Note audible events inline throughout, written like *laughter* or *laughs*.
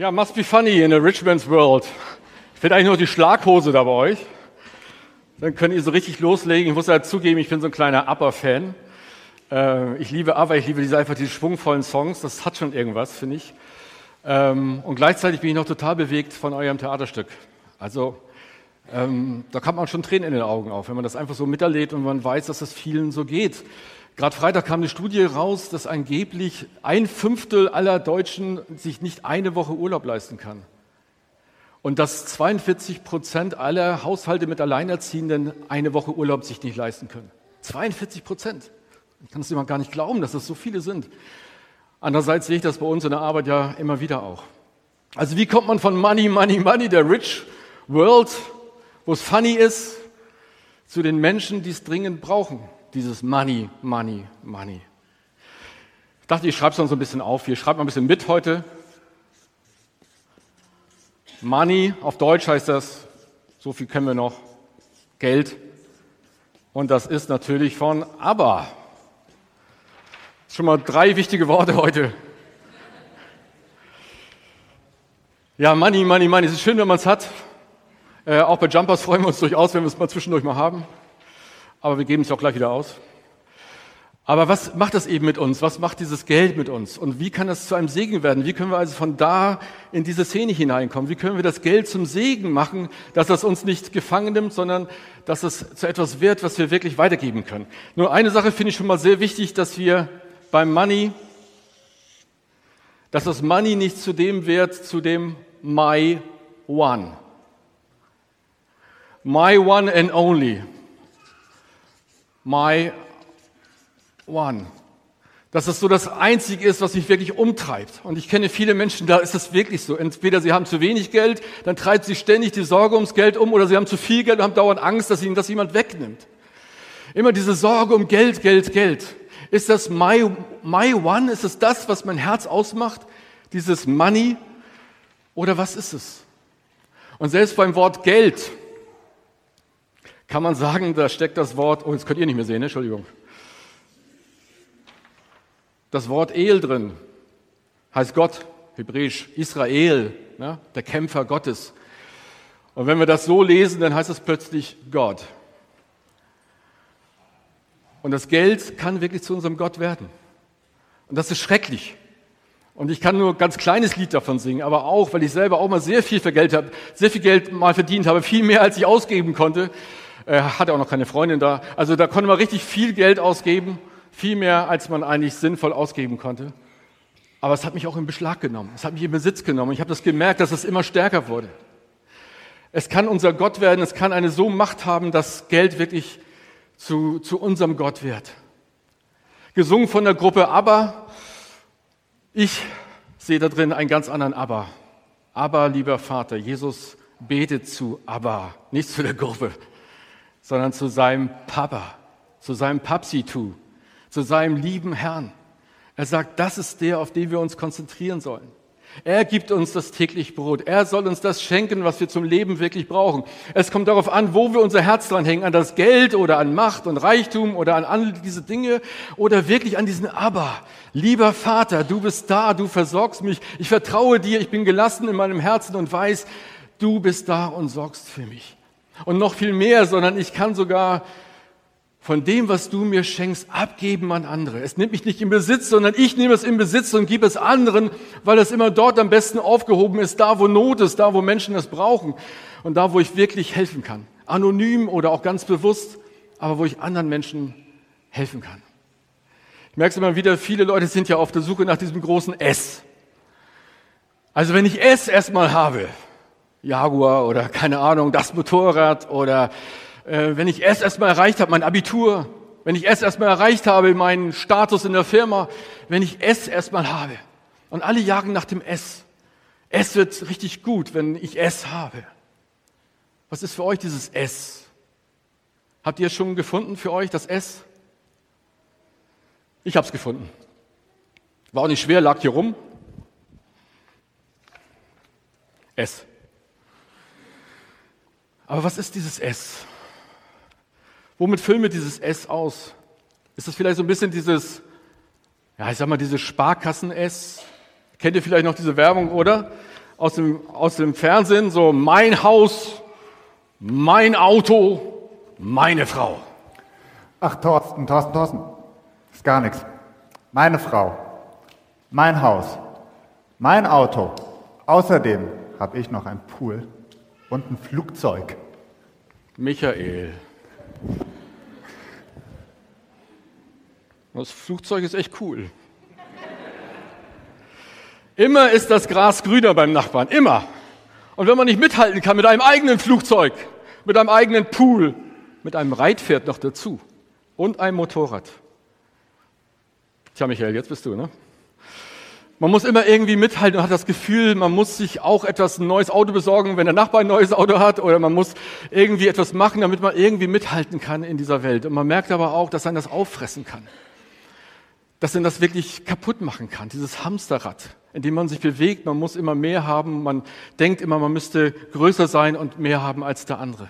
Ja, must be funny in a rich man's world. Ich finde eigentlich nur die Schlaghose da bei euch. Dann könnt ihr so richtig loslegen. Ich muss ja zugeben, ich bin so ein kleiner Upper-Fan. Äh, ich liebe Aber, ich liebe diese, einfach diese schwungvollen Songs. Das hat schon irgendwas, finde ich. Ähm, und gleichzeitig bin ich noch total bewegt von eurem Theaterstück. Also, ähm, da kann man schon Tränen in den Augen auf, wenn man das einfach so miterlebt und man weiß, dass es vielen so geht. Gerade Freitag kam eine Studie raus, dass angeblich ein Fünftel aller Deutschen sich nicht eine Woche Urlaub leisten kann. Und dass 42 Prozent aller Haushalte mit Alleinerziehenden eine Woche Urlaub sich nicht leisten können. 42 Prozent. Ich kann es immer gar nicht glauben, dass das so viele sind. Andererseits sehe ich das bei uns in der Arbeit ja immer wieder auch. Also wie kommt man von Money, Money, Money, der Rich World, wo es funny ist, zu den Menschen, die es dringend brauchen? Dieses Money, Money, Money. Ich dachte, ich schreibe es noch so ein bisschen auf. Hier schreibt mal ein bisschen mit heute. Money, auf Deutsch heißt das, so viel kennen wir noch, Geld. Und das ist natürlich von ABBA. Schon mal drei wichtige Worte heute. Ja, Money, Money, Money. Es ist schön, wenn man es hat. Äh, auch bei Jumpers freuen wir uns durchaus, wenn wir es mal zwischendurch mal haben aber wir geben es auch gleich wieder aus. Aber was macht das eben mit uns? Was macht dieses Geld mit uns? Und wie kann das zu einem Segen werden? Wie können wir also von da in diese Szene hineinkommen? Wie können wir das Geld zum Segen machen, dass das uns nicht gefangen nimmt, sondern dass es zu etwas wird, was wir wirklich weitergeben können? Nur eine Sache finde ich schon mal sehr wichtig, dass wir beim Money, dass das Money nicht zu dem wird, zu dem My One. My One and Only my one. Dass es so das Einzige ist, was mich wirklich umtreibt. Und ich kenne viele Menschen, da ist es wirklich so. Entweder sie haben zu wenig Geld, dann treibt sie ständig die Sorge ums Geld um, oder sie haben zu viel Geld und haben dauernd Angst, dass ihnen das jemand wegnimmt. Immer diese Sorge um Geld, Geld, Geld. Ist das my, my one? Ist es das, was mein Herz ausmacht? Dieses Money? Oder was ist es? Und selbst beim Wort Geld kann man sagen, da steckt das Wort, oh, jetzt könnt ihr nicht mehr sehen, ne? Entschuldigung. Das Wort El drin heißt Gott, hebräisch Israel, ne? der Kämpfer Gottes. Und wenn wir das so lesen, dann heißt es plötzlich Gott. Und das Geld kann wirklich zu unserem Gott werden. Und das ist schrecklich. Und ich kann nur ein ganz kleines Lied davon singen, aber auch, weil ich selber auch mal sehr viel für Geld habe, sehr viel Geld mal verdient habe, viel mehr als ich ausgeben konnte, er äh, hatte auch noch keine Freundin da. Also da konnte man richtig viel Geld ausgeben, viel mehr, als man eigentlich sinnvoll ausgeben konnte. Aber es hat mich auch in Beschlag genommen. Es hat mich in Besitz genommen. Ich habe das gemerkt, dass es immer stärker wurde. Es kann unser Gott werden. Es kann eine so Macht haben, dass Geld wirklich zu, zu unserem Gott wird. Gesungen von der Gruppe Aber. Ich sehe da drin einen ganz anderen Aber. Aber, lieber Vater, Jesus betet zu Aber, nicht zu der Gruppe sondern zu seinem Papa, zu seinem Papsitu, zu seinem lieben Herrn. Er sagt, das ist der, auf den wir uns konzentrieren sollen. Er gibt uns das täglich Brot. Er soll uns das schenken, was wir zum Leben wirklich brauchen. Es kommt darauf an, wo wir unser Herz dran hängen, an das Geld oder an Macht und Reichtum oder an all diese Dinge oder wirklich an diesen Aber. Lieber Vater, du bist da, du versorgst mich. Ich vertraue dir, ich bin gelassen in meinem Herzen und weiß, du bist da und sorgst für mich und noch viel mehr, sondern ich kann sogar von dem, was du mir schenkst, abgeben an andere. Es nimmt mich nicht in Besitz, sondern ich nehme es in Besitz und gebe es anderen, weil es immer dort am besten aufgehoben ist, da wo Not ist, da wo Menschen es brauchen und da wo ich wirklich helfen kann. Anonym oder auch ganz bewusst, aber wo ich anderen Menschen helfen kann. Ich merke es immer wieder, viele Leute sind ja auf der Suche nach diesem großen S. Also wenn ich S erstmal habe, Jaguar oder keine Ahnung, das Motorrad oder äh, wenn ich es erstmal erreicht habe, mein Abitur, wenn ich es erstmal erreicht habe, meinen Status in der Firma, wenn ich es erstmal habe. Und alle jagen nach dem S. Es wird richtig gut, wenn ich es habe. Was ist für euch dieses S? Habt ihr es schon gefunden für euch, das S? Ich habe es gefunden. War auch nicht schwer, lag hier rum. S. Aber was ist dieses S? Womit füllen wir dieses S aus? Ist das vielleicht so ein bisschen dieses, ja, ich sag mal, dieses Sparkassen-S? Kennt ihr vielleicht noch diese Werbung, oder? aus dem, aus dem Fernsehen, so mein Haus, mein Auto, meine Frau. Ach, Thorsten, Thorsten, Thorsten. Ist gar nichts. Meine Frau, mein Haus, mein Auto. Außerdem habe ich noch ein Pool und ein Flugzeug. Michael. Das Flugzeug ist echt cool. Immer ist das Gras grüner beim Nachbarn, immer. Und wenn man nicht mithalten kann mit einem eigenen Flugzeug, mit einem eigenen Pool, mit einem Reitpferd noch dazu und einem Motorrad. Tja, Michael, jetzt bist du, ne? Man muss immer irgendwie mithalten und hat das Gefühl, man muss sich auch etwas ein neues Auto besorgen, wenn der Nachbar ein neues Auto hat, oder man muss irgendwie etwas machen, damit man irgendwie mithalten kann in dieser Welt. Und man merkt aber auch, dass einen das auffressen kann. Dass einen das wirklich kaputt machen kann, dieses Hamsterrad, in dem man sich bewegt. Man muss immer mehr haben, man denkt immer, man müsste größer sein und mehr haben als der andere.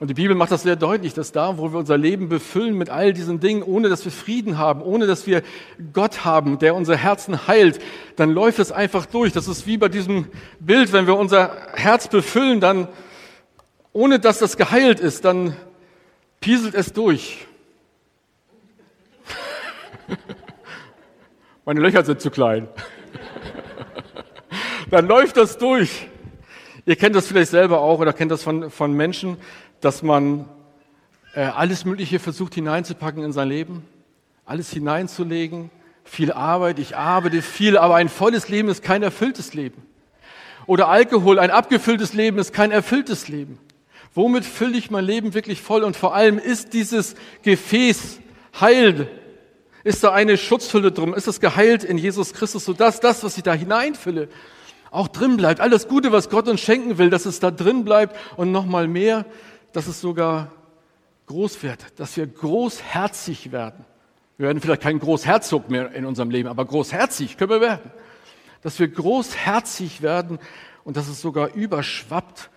Und die Bibel macht das sehr deutlich, dass da, wo wir unser Leben befüllen mit all diesen Dingen, ohne dass wir Frieden haben, ohne dass wir Gott haben, der unser Herzen heilt, dann läuft es einfach durch. Das ist wie bei diesem Bild, wenn wir unser Herz befüllen, dann, ohne dass das geheilt ist, dann pieselt es durch. *laughs* Meine Löcher sind zu klein. *laughs* dann läuft das durch. Ihr kennt das vielleicht selber auch oder kennt das von, von Menschen, dass man äh, alles Mögliche versucht hineinzupacken in sein Leben, alles hineinzulegen, viel Arbeit, ich arbeite viel, aber ein volles Leben ist kein erfülltes Leben. Oder Alkohol, ein abgefülltes Leben ist kein erfülltes Leben. Womit fülle ich mein Leben wirklich voll? Und vor allem ist dieses Gefäß heil? Ist da eine Schutzhülle drum? Ist es geheilt in Jesus Christus, sodass das, was ich da hineinfülle, auch drin bleibt? All das Gute, was Gott uns schenken will, dass es da drin bleibt und nochmal mehr, dass es sogar groß wird, dass wir großherzig werden. Wir werden vielleicht kein Großherzog mehr in unserem Leben, aber großherzig können wir werden. Dass wir großherzig werden und dass es sogar überschwappt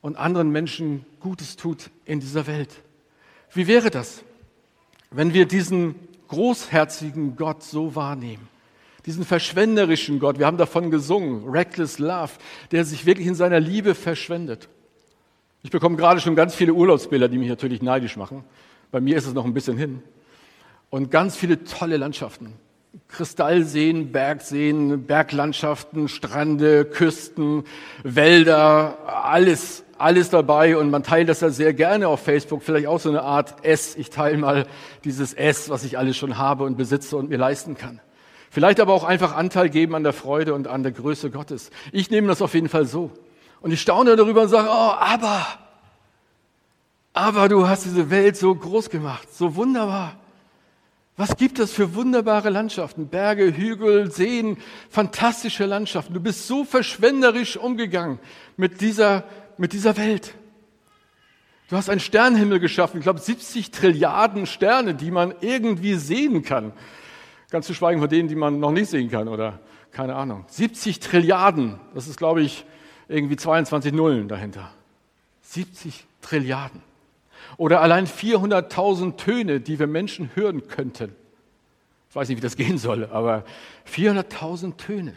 und anderen Menschen Gutes tut in dieser Welt. Wie wäre das, wenn wir diesen großherzigen Gott so wahrnehmen? Diesen verschwenderischen Gott, wir haben davon gesungen, Reckless Love, der sich wirklich in seiner Liebe verschwendet. Ich bekomme gerade schon ganz viele Urlaubsbilder, die mich natürlich neidisch machen. Bei mir ist es noch ein bisschen hin. Und ganz viele tolle Landschaften. Kristallseen, Bergseen, Berglandschaften, Strände, Küsten, Wälder, alles, alles dabei. Und man teilt das ja sehr gerne auf Facebook. Vielleicht auch so eine Art S. Ich teile mal dieses S, was ich alles schon habe und besitze und mir leisten kann. Vielleicht aber auch einfach Anteil geben an der Freude und an der Größe Gottes. Ich nehme das auf jeden Fall so. Und ich staune darüber und sage, oh, aber, aber du hast diese Welt so groß gemacht, so wunderbar. Was gibt es für wunderbare Landschaften? Berge, Hügel, Seen, fantastische Landschaften. Du bist so verschwenderisch umgegangen mit dieser, mit dieser Welt. Du hast einen Sternenhimmel geschaffen, ich glaube 70 Trilliarden Sterne, die man irgendwie sehen kann. Ganz zu schweigen von denen, die man noch nicht sehen kann oder keine Ahnung. 70 Trilliarden, das ist glaube ich irgendwie 22 Nullen dahinter. 70 Trilliarden. Oder allein 400.000 Töne, die wir Menschen hören könnten. Ich weiß nicht, wie das gehen soll, aber 400.000 Töne.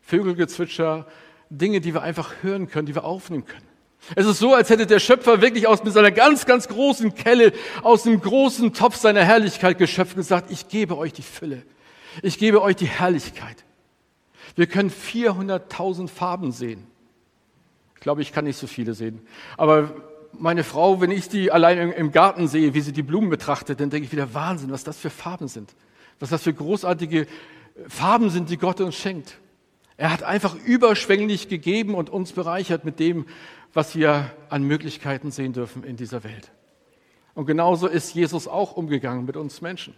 Vögelgezwitscher, Dinge, die wir einfach hören können, die wir aufnehmen können. Es ist so, als hätte der Schöpfer wirklich aus mit seiner ganz, ganz großen Kelle, aus dem großen Topf seiner Herrlichkeit geschöpft und gesagt, ich gebe euch die Fülle. Ich gebe euch die Herrlichkeit. Wir können 400.000 Farben sehen. Ich glaube, ich kann nicht so viele sehen. Aber meine Frau, wenn ich die allein im Garten sehe, wie sie die Blumen betrachtet, dann denke ich wieder Wahnsinn, was das für Farben sind. Was das für großartige Farben sind, die Gott uns schenkt. Er hat einfach überschwänglich gegeben und uns bereichert mit dem, was wir an Möglichkeiten sehen dürfen in dieser Welt. Und genauso ist Jesus auch umgegangen mit uns Menschen.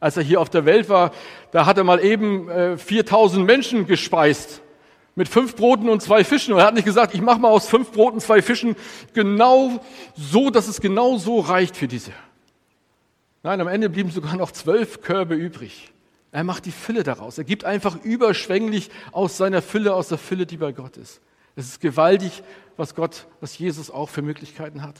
Als er hier auf der Welt war, da hat er mal eben 4000 äh, Menschen gespeist mit fünf Broten und zwei Fischen. Und er hat nicht gesagt, ich mache mal aus fünf Broten zwei Fischen genau so, dass es genau so reicht für diese. Nein, am Ende blieben sogar noch zwölf Körbe übrig. Er macht die Fülle daraus. Er gibt einfach überschwänglich aus seiner Fülle, aus der Fülle, die bei Gott ist. Es ist gewaltig, was Gott, was Jesus auch für Möglichkeiten hat.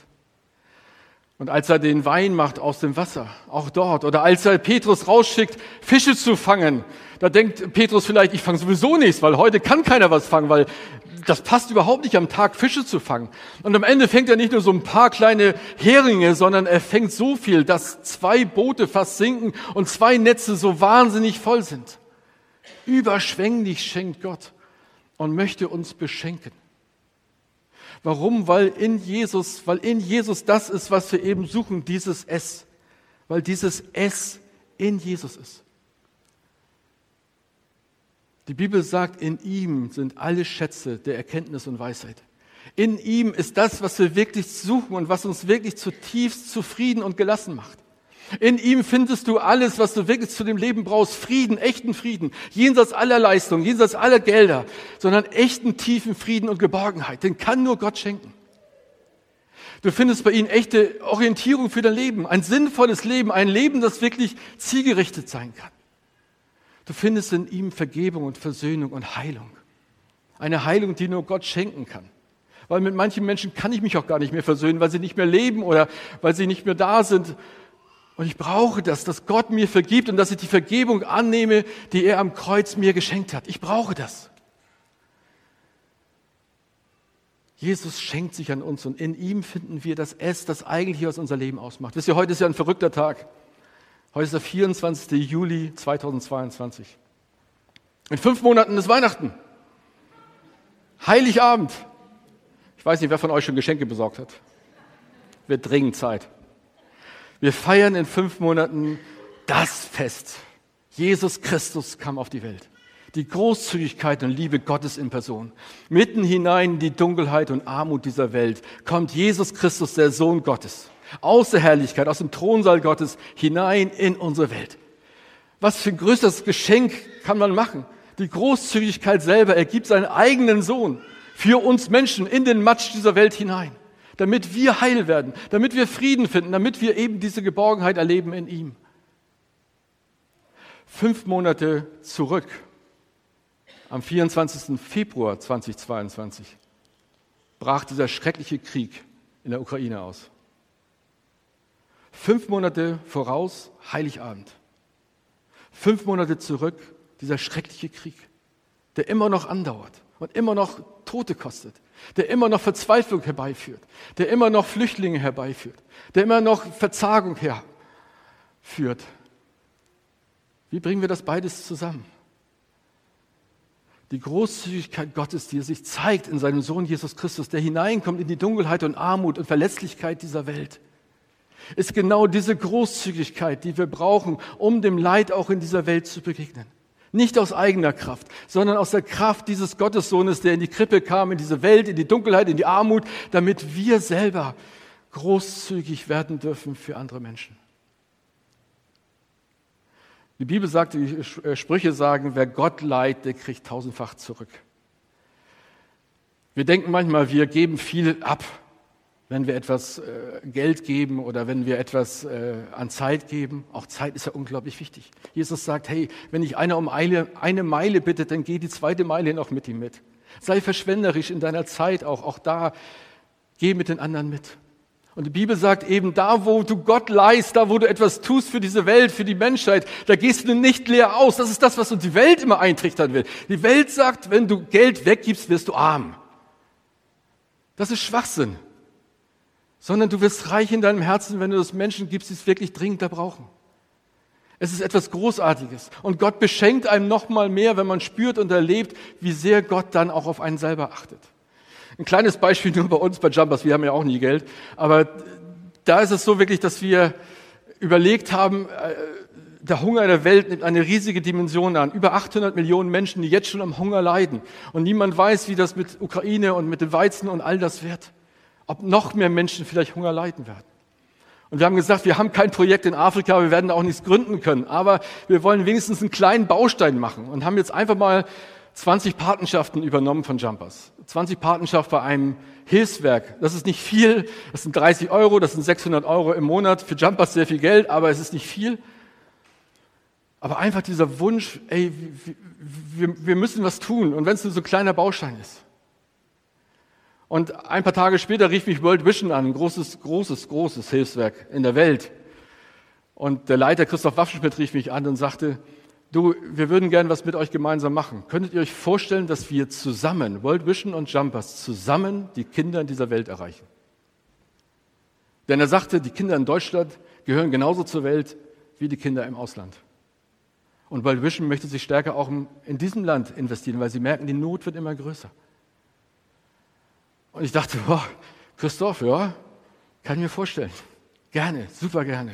Und als er den Wein macht aus dem Wasser, auch dort, oder als er Petrus rausschickt, Fische zu fangen, da denkt Petrus vielleicht, ich fange sowieso nichts, weil heute kann keiner was fangen, weil das passt überhaupt nicht am Tag, Fische zu fangen. Und am Ende fängt er nicht nur so ein paar kleine Heringe, sondern er fängt so viel, dass zwei Boote fast sinken und zwei Netze so wahnsinnig voll sind. Überschwänglich schenkt Gott und möchte uns beschenken. Warum? Weil in Jesus, weil in Jesus das ist, was wir eben suchen, dieses S. Weil dieses S in Jesus ist. Die Bibel sagt, in ihm sind alle Schätze der Erkenntnis und Weisheit. In ihm ist das, was wir wirklich suchen und was uns wirklich zutiefst zufrieden und gelassen macht. In ihm findest du alles, was du wirklich zu dem Leben brauchst. Frieden, echten Frieden. Jenseits aller Leistungen, jenseits aller Gelder, sondern echten tiefen Frieden und Geborgenheit. Den kann nur Gott schenken. Du findest bei ihm echte Orientierung für dein Leben, ein sinnvolles Leben, ein Leben, das wirklich zielgerichtet sein kann. Du findest in ihm Vergebung und Versöhnung und Heilung. Eine Heilung, die nur Gott schenken kann. Weil mit manchen Menschen kann ich mich auch gar nicht mehr versöhnen, weil sie nicht mehr leben oder weil sie nicht mehr da sind. Und ich brauche das, dass Gott mir vergibt und dass ich die Vergebung annehme, die er am Kreuz mir geschenkt hat. Ich brauche das. Jesus schenkt sich an uns und in ihm finden wir das S, das eigentlich was unser Leben ausmacht. Wisst ihr, heute ist ja ein verrückter Tag. Heute ist der 24. Juli 2022. In fünf Monaten ist Weihnachten. Heiligabend. Ich weiß nicht, wer von euch schon Geschenke besorgt hat. Wird dringend Zeit. Wir feiern in fünf Monaten das Fest. Jesus Christus kam auf die Welt. Die Großzügigkeit und Liebe Gottes in Person. Mitten hinein in die Dunkelheit und Armut dieser Welt kommt Jesus Christus, der Sohn Gottes aus der Herrlichkeit, aus dem Thronsaal Gottes hinein in unsere Welt. Was für ein größeres Geschenk kann man machen? Die Großzügigkeit selber. Er gibt seinen eigenen Sohn für uns Menschen in den Matsch dieser Welt hinein, damit wir heil werden, damit wir Frieden finden, damit wir eben diese Geborgenheit erleben in ihm. Fünf Monate zurück, am 24. Februar 2022, brach dieser schreckliche Krieg in der Ukraine aus. Fünf Monate voraus, Heiligabend. Fünf Monate zurück, dieser schreckliche Krieg, der immer noch andauert und immer noch Tote kostet, der immer noch Verzweiflung herbeiführt, der immer noch Flüchtlinge herbeiführt, der immer noch Verzagung herführt. Wie bringen wir das beides zusammen? Die Großzügigkeit Gottes, die er sich zeigt in seinem Sohn Jesus Christus, der hineinkommt in die Dunkelheit und Armut und Verletzlichkeit dieser Welt ist genau diese Großzügigkeit, die wir brauchen, um dem Leid auch in dieser Welt zu begegnen. Nicht aus eigener Kraft, sondern aus der Kraft dieses Gottessohnes, der in die Krippe kam, in diese Welt, in die Dunkelheit, in die Armut, damit wir selber großzügig werden dürfen für andere Menschen. Die Bibel sagt, die äh, Sprüche sagen, wer Gott leiht, der kriegt tausendfach zurück. Wir denken manchmal, wir geben viel ab wenn wir etwas äh, Geld geben oder wenn wir etwas äh, an Zeit geben. Auch Zeit ist ja unglaublich wichtig. Jesus sagt, hey, wenn ich einer um eine, eine Meile bitte, dann geh die zweite Meile noch mit ihm mit. Sei verschwenderisch in deiner Zeit auch. Auch da geh mit den anderen mit. Und die Bibel sagt eben, da wo du Gott leist, da wo du etwas tust für diese Welt, für die Menschheit, da gehst du nicht leer aus. Das ist das, was uns die Welt immer eintrichtern will. Die Welt sagt, wenn du Geld weggibst, wirst du arm. Das ist Schwachsinn sondern du wirst reich in deinem Herzen, wenn du das Menschen gibst, die es wirklich dringend da brauchen. Es ist etwas Großartiges. Und Gott beschenkt einem noch mal mehr, wenn man spürt und erlebt, wie sehr Gott dann auch auf einen selber achtet. Ein kleines Beispiel *laughs* nur bei uns bei Jumpers. Wir haben ja auch nie Geld. Aber da ist es so wirklich, dass wir überlegt haben, äh, der Hunger der Welt nimmt eine riesige Dimension an. Über 800 Millionen Menschen, die jetzt schon am Hunger leiden. Und niemand weiß, wie das mit Ukraine und mit dem Weizen und all das wird ob noch mehr Menschen vielleicht Hunger leiden werden. Und wir haben gesagt, wir haben kein Projekt in Afrika, wir werden auch nichts gründen können, aber wir wollen wenigstens einen kleinen Baustein machen und haben jetzt einfach mal 20 Patenschaften übernommen von Jumpers. 20 Patenschaften bei einem Hilfswerk. Das ist nicht viel, das sind 30 Euro, das sind 600 Euro im Monat. Für Jumpers sehr viel Geld, aber es ist nicht viel. Aber einfach dieser Wunsch, ey, wir, wir müssen was tun und wenn es nur so ein kleiner Baustein ist. Und ein paar Tage später rief mich World Vision an, ein großes, großes, großes Hilfswerk in der Welt. Und der Leiter Christoph Waffenschmidt rief mich an und sagte, du, wir würden gern was mit euch gemeinsam machen. Könntet ihr euch vorstellen, dass wir zusammen, World Vision und Jumpers, zusammen die Kinder in dieser Welt erreichen? Denn er sagte, die Kinder in Deutschland gehören genauso zur Welt wie die Kinder im Ausland. Und World Vision möchte sich stärker auch in diesem Land investieren, weil sie merken, die Not wird immer größer. Und ich dachte, boah, Christoph, ja, kann ich mir vorstellen. Gerne, super gerne.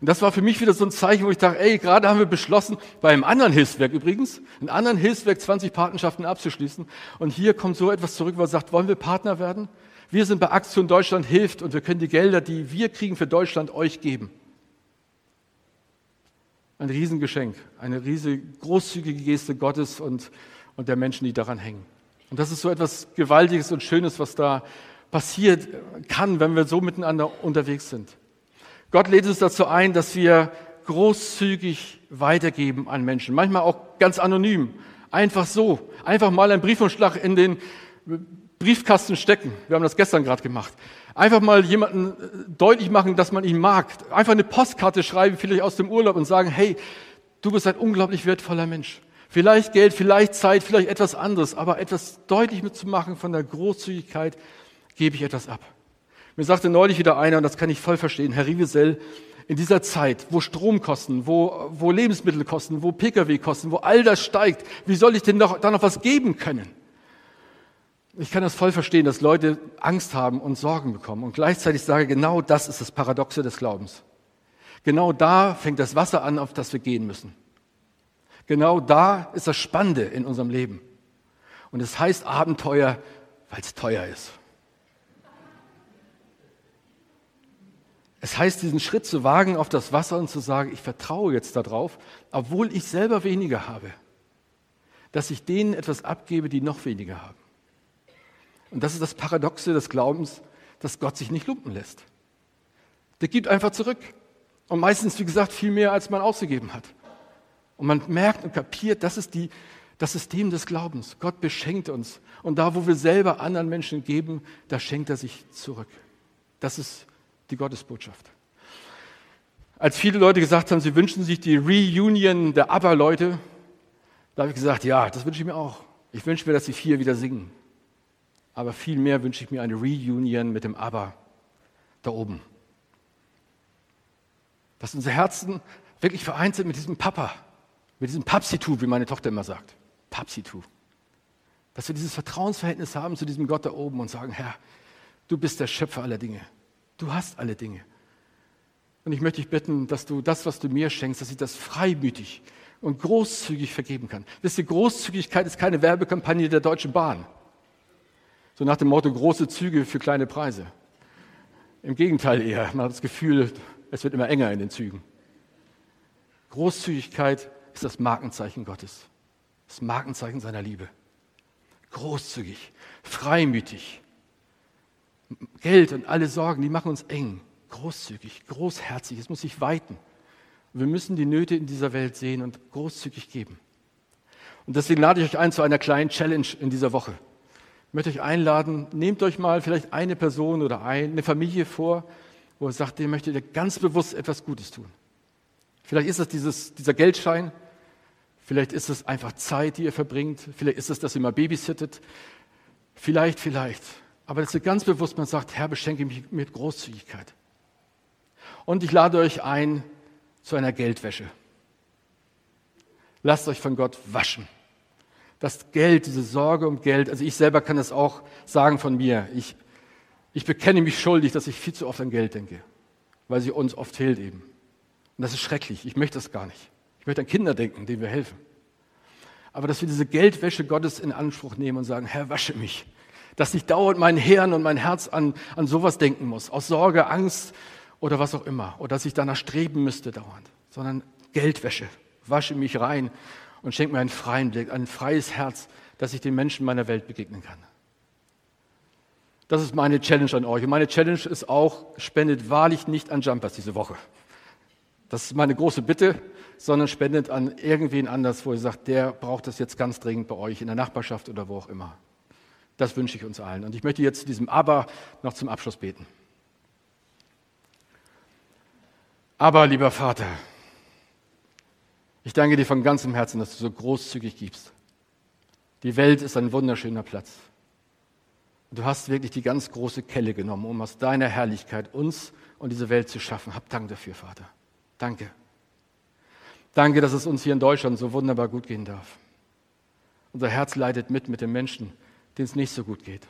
Und das war für mich wieder so ein Zeichen, wo ich dachte, ey, gerade haben wir beschlossen, bei einem anderen Hilfswerk übrigens, einem anderen Hilfswerk 20 Patenschaften abzuschließen. Und hier kommt so etwas zurück, was sagt, wollen wir Partner werden? Wir sind bei Aktion Deutschland hilft und wir können die Gelder, die wir kriegen für Deutschland, euch geben. Ein Riesengeschenk, eine riesige, großzügige Geste Gottes und, und der Menschen, die daran hängen. Und das ist so etwas Gewaltiges und Schönes, was da passiert kann, wenn wir so miteinander unterwegs sind. Gott lädt uns dazu ein, dass wir großzügig weitergeben an Menschen, manchmal auch ganz anonym, einfach so, einfach mal einen Briefumschlag in den Briefkasten stecken. Wir haben das gestern gerade gemacht. Einfach mal jemanden äh, deutlich machen, dass man ihn mag. Einfach eine Postkarte schreiben, vielleicht aus dem Urlaub und sagen, hey, du bist ein unglaublich wertvoller Mensch. Vielleicht Geld, vielleicht Zeit, vielleicht etwas anderes, aber etwas deutlich mitzumachen von der Großzügigkeit, gebe ich etwas ab. Mir sagte neulich wieder einer, und das kann ich voll verstehen, Herr Rievesell, in dieser Zeit, wo Stromkosten, wo, wo Lebensmittel kosten, wo Pkw kosten, wo all das steigt, wie soll ich denn noch, da noch was geben können? Ich kann das voll verstehen, dass Leute Angst haben und Sorgen bekommen. Und gleichzeitig sage, genau das ist das Paradoxe des Glaubens. Genau da fängt das Wasser an, auf das wir gehen müssen. Genau da ist das Spannende in unserem Leben. Und es heißt Abenteuer, weil es teuer ist. Es heißt, diesen Schritt zu wagen auf das Wasser und zu sagen, ich vertraue jetzt darauf, obwohl ich selber weniger habe, dass ich denen etwas abgebe, die noch weniger haben. Und das ist das Paradoxe des Glaubens, dass Gott sich nicht lumpen lässt. Der gibt einfach zurück. Und meistens, wie gesagt, viel mehr, als man ausgegeben hat. Und man merkt und kapiert, das ist die, das System des Glaubens. Gott beschenkt uns. Und da, wo wir selber anderen Menschen geben, da schenkt er sich zurück. Das ist die Gottesbotschaft. Als viele Leute gesagt haben, sie wünschen sich die Reunion der ABBA-Leute, da habe ich gesagt, ja, das wünsche ich mir auch. Ich wünsche mir, dass die vier wieder singen. Aber viel mehr wünsche ich mir eine Reunion mit dem ABBA da oben. Dass unsere Herzen wirklich vereint sind mit diesem Papa, mit diesem Papsitu, wie meine Tochter immer sagt. Papsitu. Dass wir dieses Vertrauensverhältnis haben zu diesem Gott da oben und sagen, Herr, du bist der Schöpfer aller Dinge. Du hast alle Dinge. Und ich möchte dich bitten, dass du das, was du mir schenkst, dass ich das freimütig und großzügig vergeben kann. Wisst ihr, Großzügigkeit ist keine Werbekampagne der Deutschen Bahn. So nach dem Motto große Züge für kleine Preise. Im Gegenteil eher, man hat das Gefühl, es wird immer enger in den Zügen. Großzügigkeit ist das Markenzeichen Gottes. Das Markenzeichen seiner Liebe. Großzügig, freimütig. Geld und alle Sorgen, die machen uns eng, großzügig, großherzig. Es muss sich weiten. Wir müssen die Nöte in dieser Welt sehen und großzügig geben. Und deswegen lade ich euch ein zu einer kleinen Challenge in dieser Woche. Ich möchte euch einladen, nehmt euch mal vielleicht eine Person oder eine Familie vor, wo ihr sagt, dem möchtet ihr ganz bewusst etwas Gutes tun. Vielleicht ist das dieses, dieser Geldschein, vielleicht ist es einfach Zeit, die ihr verbringt, vielleicht ist es, dass ihr mal babysittet, vielleicht, vielleicht. Aber dass ihr ganz bewusst mal sagt, Herr, beschenke mich mit Großzügigkeit. Und ich lade euch ein zu einer Geldwäsche. Lasst euch von Gott waschen. Das Geld, diese Sorge um Geld, also ich selber kann das auch sagen von mir. Ich, ich bekenne mich schuldig, dass ich viel zu oft an Geld denke, weil sie uns oft fehlt eben. Und das ist schrecklich. Ich möchte das gar nicht. Ich möchte an Kinder denken, denen wir helfen. Aber dass wir diese Geldwäsche Gottes in Anspruch nehmen und sagen, Herr, wasche mich. Dass ich dauernd mein Hirn und mein Herz an, an sowas denken muss. Aus Sorge, Angst oder was auch immer. Oder dass ich danach streben müsste dauernd. Sondern Geldwäsche. Wasche mich rein und schenke mir einen freien Blick, ein freies Herz, dass ich den Menschen meiner Welt begegnen kann. Das ist meine Challenge an euch. Und meine Challenge ist auch, spendet wahrlich nicht an Jumpers diese Woche. Das ist meine große Bitte, sondern spendet an irgendwen anders, wo ihr sagt, der braucht das jetzt ganz dringend bei euch in der Nachbarschaft oder wo auch immer. Das wünsche ich uns allen. Und ich möchte jetzt diesem Aber noch zum Abschluss beten. Aber, lieber Vater, ich danke dir von ganzem Herzen, dass du so großzügig gibst. Die Welt ist ein wunderschöner Platz. Du hast wirklich die ganz große Kelle genommen, um aus deiner Herrlichkeit uns und diese Welt zu schaffen. Hab Dank dafür, Vater. Danke. Danke, dass es uns hier in Deutschland so wunderbar gut gehen darf. Unser Herz leidet mit mit den Menschen, denen es nicht so gut geht.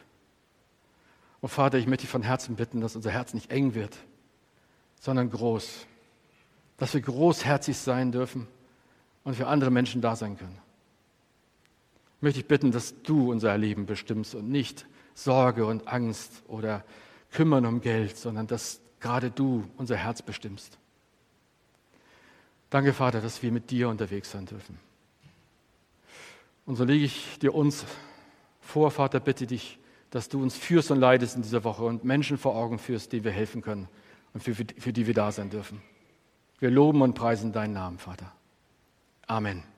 Und Vater, ich möchte dich von Herzen bitten, dass unser Herz nicht eng wird, sondern groß. Dass wir großherzig sein dürfen und für andere Menschen da sein können. Ich möchte dich bitten, dass du unser Leben bestimmst und nicht Sorge und Angst oder Kümmern um Geld, sondern dass gerade du unser Herz bestimmst. Danke, Vater, dass wir mit dir unterwegs sein dürfen. Und so lege ich dir uns vor, Vater, bitte dich, dass du uns führst und leidest in dieser Woche und Menschen vor Augen führst, die wir helfen können und für, für die wir da sein dürfen. Wir loben und preisen deinen Namen, Vater. Amen.